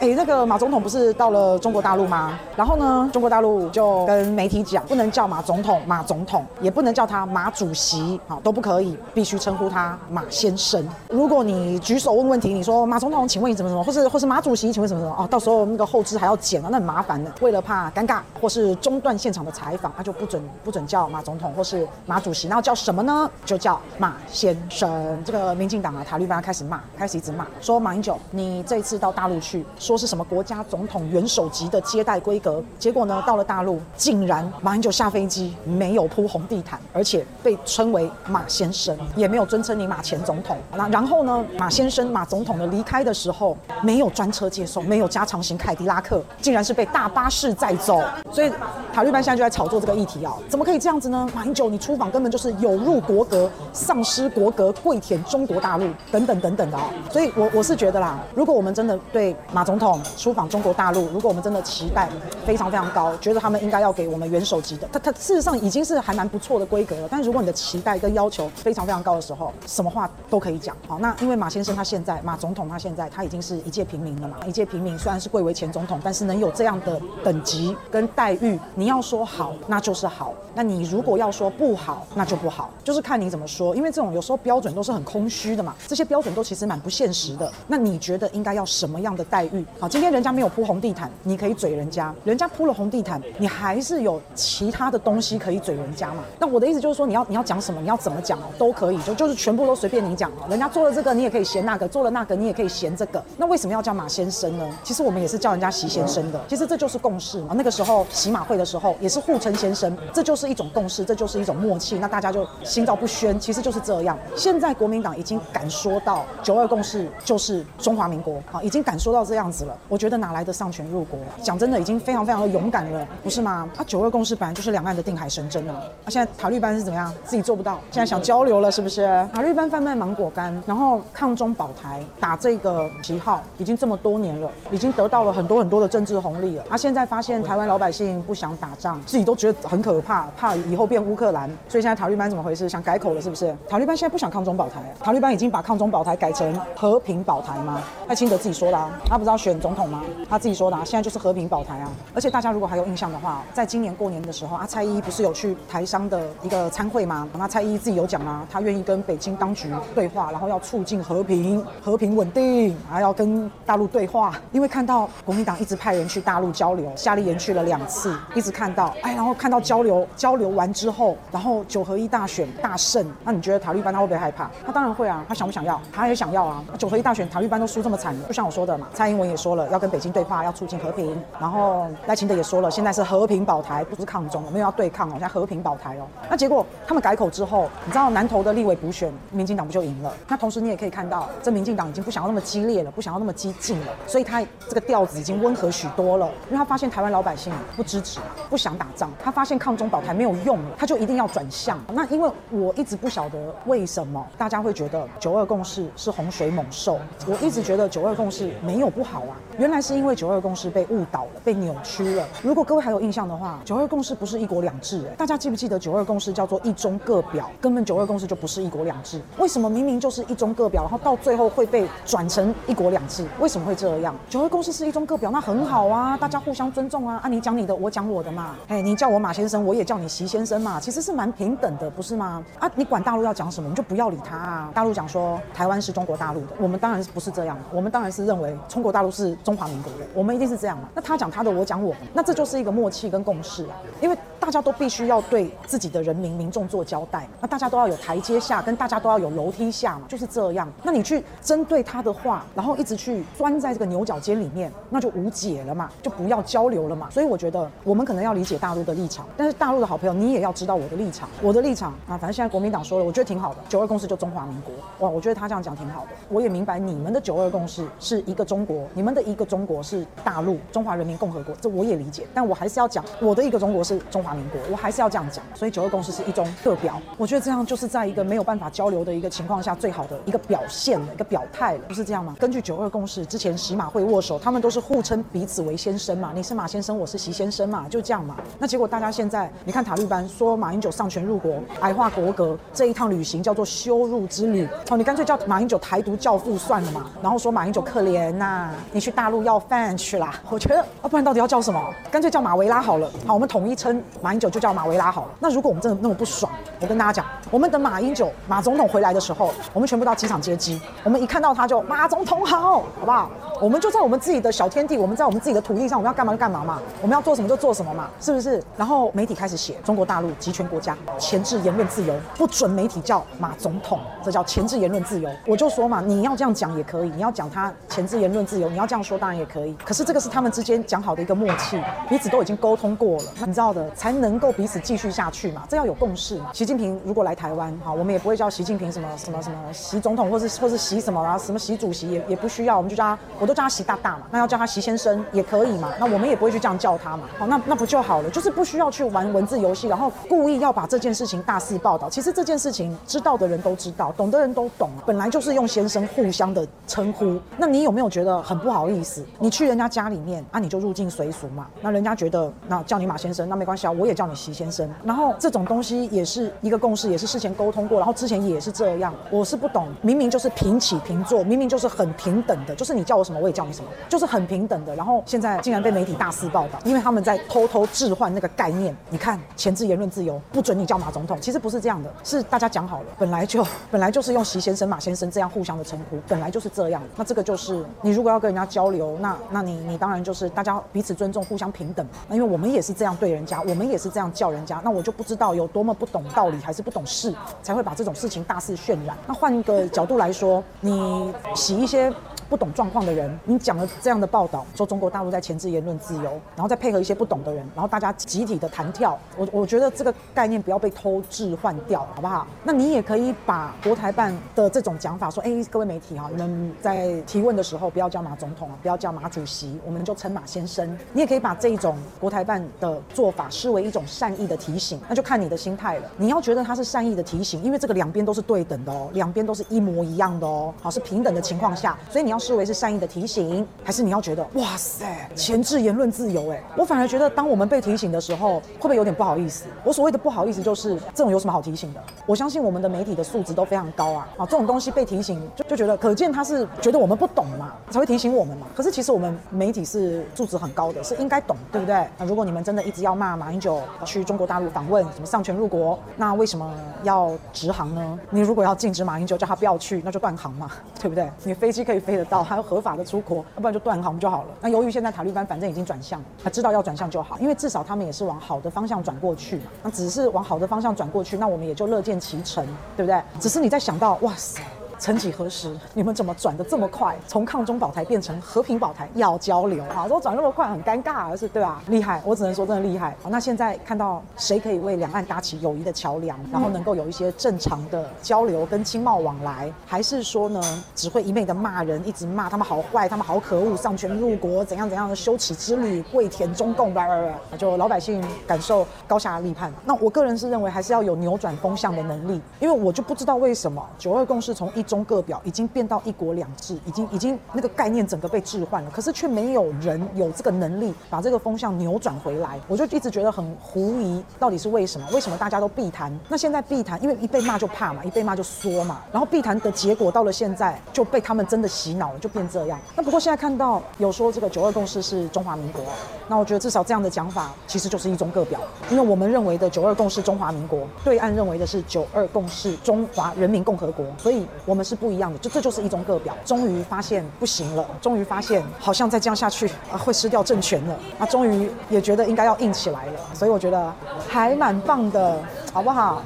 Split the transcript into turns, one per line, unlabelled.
哎，那个马总统不是到了中国大陆吗？然后呢，中国大陆就跟媒体讲，不能叫马总统马总统，也不能叫他马主席，好都不可以，必须称呼他马先生。如果你举手问问题，你说马总统，请问你怎么怎么，或是或是马主席，请问什么什么哦，到时候那个后制还要剪啊，那很麻烦的。为了怕尴尬或是中断现场的采访，他就不准不准叫马总统或是马主席，那叫什么呢？就叫马先生。这个民进党啊，塔绿班开始骂，开始一直骂，说马英九，你这一次到大陆去，说是什么国家总统元首级的接待规格，结果呢，到了大陆，竟然马英九下飞机没有铺红地毯，而且被称为马先生，也没有尊称你马前总统。那然后呢，马先生马总统的离开的时候，没有专车接送，没有加长型凯迪拉克，竟然是被大巴士载走。所以塔利班现在就在炒作这个议题啊，怎么可以这样子呢？马英九，你出访根本就是有辱国格，丧失国格，跪舔中国大陆，等等等等的啊。所以我我是觉得啦，如果我们真的对马总统出访中国大陆，如果我们真的期待非常非常高，觉得他们应该要给我们元首级的，他他事实上已经是还蛮不错的规格了。但是如果你的期待跟要求非常非常高的时候，什么话都可以讲。好，那因为马先生他现在，马总统他现在他已经是一介平民了嘛，一介平民虽然是贵为前总统，但是能有这样的等级跟待遇，你要说好那就是好，那你如果要说不好那就不好，就是看你怎么说。因为这种有时候标准都是很空虚的嘛，这些标准都其实蛮不现实的。那你觉得应该要什么样的待遇？好，今天人家没有铺红地毯，你可以嘴人家；人家铺了红地毯，你还是有其他的东西可以嘴人家嘛。那我的意思就是说，你要你要讲什么，你要怎么讲哦，都可以，就就是全部都随便你讲哦。人家做了这个，你也可以嫌那个；做了那个，你也可以嫌这个。那为什么要叫马先生呢？其实我们也是叫人家习先生的。其实这就是共识嘛。那个时候洗马会的时候也是互称先生，这就是一种共识，这就是一种默契。那大家就心照不宣，其实就是这样。现在国民党已经敢说到九二共识就是中华民国啊，已经敢说到这样子了。我觉得哪来的丧权入国？讲真的，已经非常非常的勇敢了，不是吗？啊，九二共识本来就是两岸的定海神针啊。啊，现在塔利班是怎么样？自己做不到，现在想交流了，是不是？塔利班贩卖芒果干，然后抗中保台，打这个旗号，已经这么多年了，已经得到了很多很多的政治红利了。啊，现在发现台湾老百姓不想打仗，自己都觉得很可怕，怕以后变乌克兰，所以现在塔利班怎么回事？想改口了，是不是？塔利班现在不想抗中保台，塔利班已经把抗中保台改成和平保台吗？赖清德自己说的啊，他不知道选选总统吗？他自己说的啊，现在就是和平保台啊。而且大家如果还有印象的话，在今年过年的时候啊，蔡依依不是有去台商的一个参会吗？那蔡依依自己有讲啊，他愿意跟北京当局对话，然后要促进和平、和平稳定，还要跟大陆对话。因为看到国民党一直派人去大陆交流，夏立言去了两次，一直看到，哎，然后看到交流交流完之后，然后九合一大选大胜，那你觉得塔利班他会不会害怕？他当然会啊，他想不想要？他也想要啊。九合一大选塔利班都输这么惨，就像我说的嘛，蔡英文也说了要跟北京对话，要促进和平，然后赖清德也说了，现在是和平保台，不是抗中，没有要对抗哦，现在和平保台哦。那结果他们改口之后，你知道南投的立委补选，民进党不就赢了？那同时你也可以看到，这民进党已经不想要那么激烈了，不想要那么激进了，所以他这个调子已经温和许多了，因为他发现台湾老百姓不支持，不想打仗，他发现抗中保台没有用了，他就一定要转向。那因为我一直不晓得为什么大家会觉得九二共识是洪水猛兽，我一直觉得九二共识没有不好啊，原来是因为九二共识被误导了，被扭曲了。如果各位还有印象的话，九二共识不是一国两制，哎，大家记不记得九二共识叫做一中各表？根本九二共识就不是一国两制。为什么明明就是一中各表，然后到最后会被转成一国两制？为什么会这样？九二共识是一中各表，那很好啊，大家互相尊重啊，啊，你讲你的，我讲我的嘛，哎，你叫我马先生，我也叫你习先生嘛，其实是蛮平等的，不是吗？啊，你管大陆要讲什么，你就不要理他啊。大陆讲说台湾是中国大陆的，我们当然不是这样，我们当然是认为中国大陆是中华民国的，我们一定是这样嘛。那他讲他的，我讲我的，那这就是一个默契跟共识啊，因为。大家都必须要对自己的人民民众做交代，那大家都要有台阶下，跟大家都要有楼梯下嘛，就是这样。那你去针对他的话，然后一直去钻在这个牛角尖里面，那就无解了嘛，就不要交流了嘛。所以我觉得我们可能要理解大陆的立场，但是大陆的好朋友，你也要知道我的立场。我的立场啊，反正现在国民党说了，我觉得挺好的。九二共识就中华民国，哇，我觉得他这样讲挺好的。我也明白你们的九二共识是一个中国，你们的一个中国是大陆中华人民共和国，这我也理解。但我还是要讲我的一个中国是中华民国，我还是要。这样讲，所以九二共识是一中各表，我觉得这样就是在一个没有办法交流的一个情况下，最好的一个表现了，一个表态了，不是这样吗？根据九二共识，之前习马会握手，他们都是互称彼此为先生嘛，你是马先生，我是习先生嘛，就这样嘛。那结果大家现在，你看塔利班说马英九丧权入国，矮化国格，这一趟旅行叫做羞辱之旅，哦，你干脆叫马英九台独教父算了嘛，然后说马英九可怜呐、你去大陆要饭去啦。我觉得啊，不然到底要叫什么？干脆叫马维拉好了。好，我们统一称马英九就叫马维拉好了。那如果我们真的那么不爽，我跟大家讲，我们等马英九马总统回来的时候，我们全部到机场接机。我们一看到他就马总统好，好不好？我们就在我们自己的小天地，我们在我们自己的土地上，我们要干嘛就干嘛嘛，我们要做什么就做什么嘛，是不是？然后媒体开始写中国大陆集权国家，钳制言论自由，不准媒体叫马总统，这叫钳制言论自由。我就说嘛，你要这样讲也可以，你要讲他钳制言论自由，你要这样说当然也可以。可是这个是他们之间讲好的一个默契，彼此都已经沟通过了，你知道的，才能够彼此继续下去嘛，这要有共识嘛。习近平如果来台湾，好，我们也不会叫习近平什么什么什么习总统，或是或是习什么啊，什么习主席也也不需要，我们就叫他，我都叫他习大大嘛。那要叫他习先生也可以嘛？那我们也不会去这样叫他嘛。好，那那不就好了？就是不需要去玩文字游戏，然后故意要把这件事情大肆报道。其实这件事情知道的人都知道，懂的人都懂。本来就是用先生互相的称呼。那你有没有觉得很不不好意思？你去人家家里面啊，你就入境随俗嘛。那人家觉得那叫你马先生，那没关系啊，我也叫你习先生。然后这种东西也是一个共识，也是事前沟通过，然后之前也是这样。我是不懂，明明就是平起平坐，明明就是很平等的，就是你叫我什么我也叫你什么，就。是很平等的，然后现在竟然被媒体大肆报道，因为他们在偷偷置换那个概念。你看，前置言论自由，不准你叫马总统，其实不是这样的，是大家讲好了，本来就 本来就是用习先生、马先生这样互相的称呼，本来就是这样。那这个就是你如果要跟人家交流，那那你你当然就是大家彼此尊重、互相平等。那因为我们也是这样对人家，我们也是这样叫人家，那我就不知道有多么不懂道理，还是不懂事，才会把这种事情大肆渲染。那换一个角度来说，你洗一些。不懂状况的人，你讲了这样的报道，说中国大陆在钳制言论自由，然后再配合一些不懂的人，然后大家集体的弹跳，我我觉得这个概念不要被偷置换掉，好不好？那你也可以把国台办的这种讲法说，哎，各位媒体哈，你们在提问的时候不要叫马总统啊，不要叫马主席，我们就称马先生。你也可以把这种国台办的做法视为一种善意的提醒，那就看你的心态了。你要觉得它是善意的提醒，因为这个两边都是对等的哦，两边都是一模一样的哦，好，是平等的情况下，所以你要。视为是善意的提醒，还是你要觉得哇塞，前置言论自由？哎，我反而觉得，当我们被提醒的时候，会不会有点不好意思？我所谓的不好意思，就是这种有什么好提醒的？我相信我们的媒体的素质都非常高啊！啊，这种东西被提醒，就就觉得可见他是觉得我们不懂嘛，才会提醒我们嘛。可是其实我们媒体是素质很高的，是应该懂，对不对？那如果你们真的一直要骂马英九去中国大陆访问，什么丧权入国，那为什么要直航呢？你如果要禁止马英九，叫他不要去，那就断航嘛，对不对？你飞机可以飞得到，还有合法的出国，要不然就断航就好了。那由于现在塔利班反正已经转向了，他知道要转向就好，因为至少他们也是往好的方向转过去嘛。那只是往好的方向转过去，那我们也就乐见其成，对不对？只是你在想到，哇塞。曾几何时，你们怎么转得这么快？从抗中保台变成和平保台，要交流啊！都转那么快，很尴尬，而是对吧？厉害，我只能说真的厉害。好，那现在看到谁可以为两岸搭起友谊的桥梁，然后能够有一些正常的交流跟经贸往来，还是说呢，只会一味的骂人，一直骂他们好坏，他们好可恶，丧权入国，怎样怎样的羞耻之旅，跪舔中共，吧，就老百姓感受高下立判。那我个人是认为，还是要有扭转风向的能力，因为我就不知道为什么九二共识从一中个表已经变到一国两制，已经已经那个概念整个被置换了，可是却没有人有这个能力把这个风向扭转回来。我就一直觉得很狐疑，到底是为什么？为什么大家都避谈？那现在避谈，因为一被骂就怕嘛，一被骂就缩嘛。然后避谈的结果到了现在就被他们真的洗脑了，就变这样。那不过现在看到有说这个九二共识是中华民国，那我觉得至少这样的讲法其实就是一中个表，因为我们认为的九二共识中华民国，对岸认为的是九二共识中华人民共和国，所以我们是不一样的。就这就是一中各表，终于发现不行了，终于发现好像再这样下去啊会失掉政权了，啊终于也觉得应该要硬起来了，所以我觉得还蛮棒的，好不好？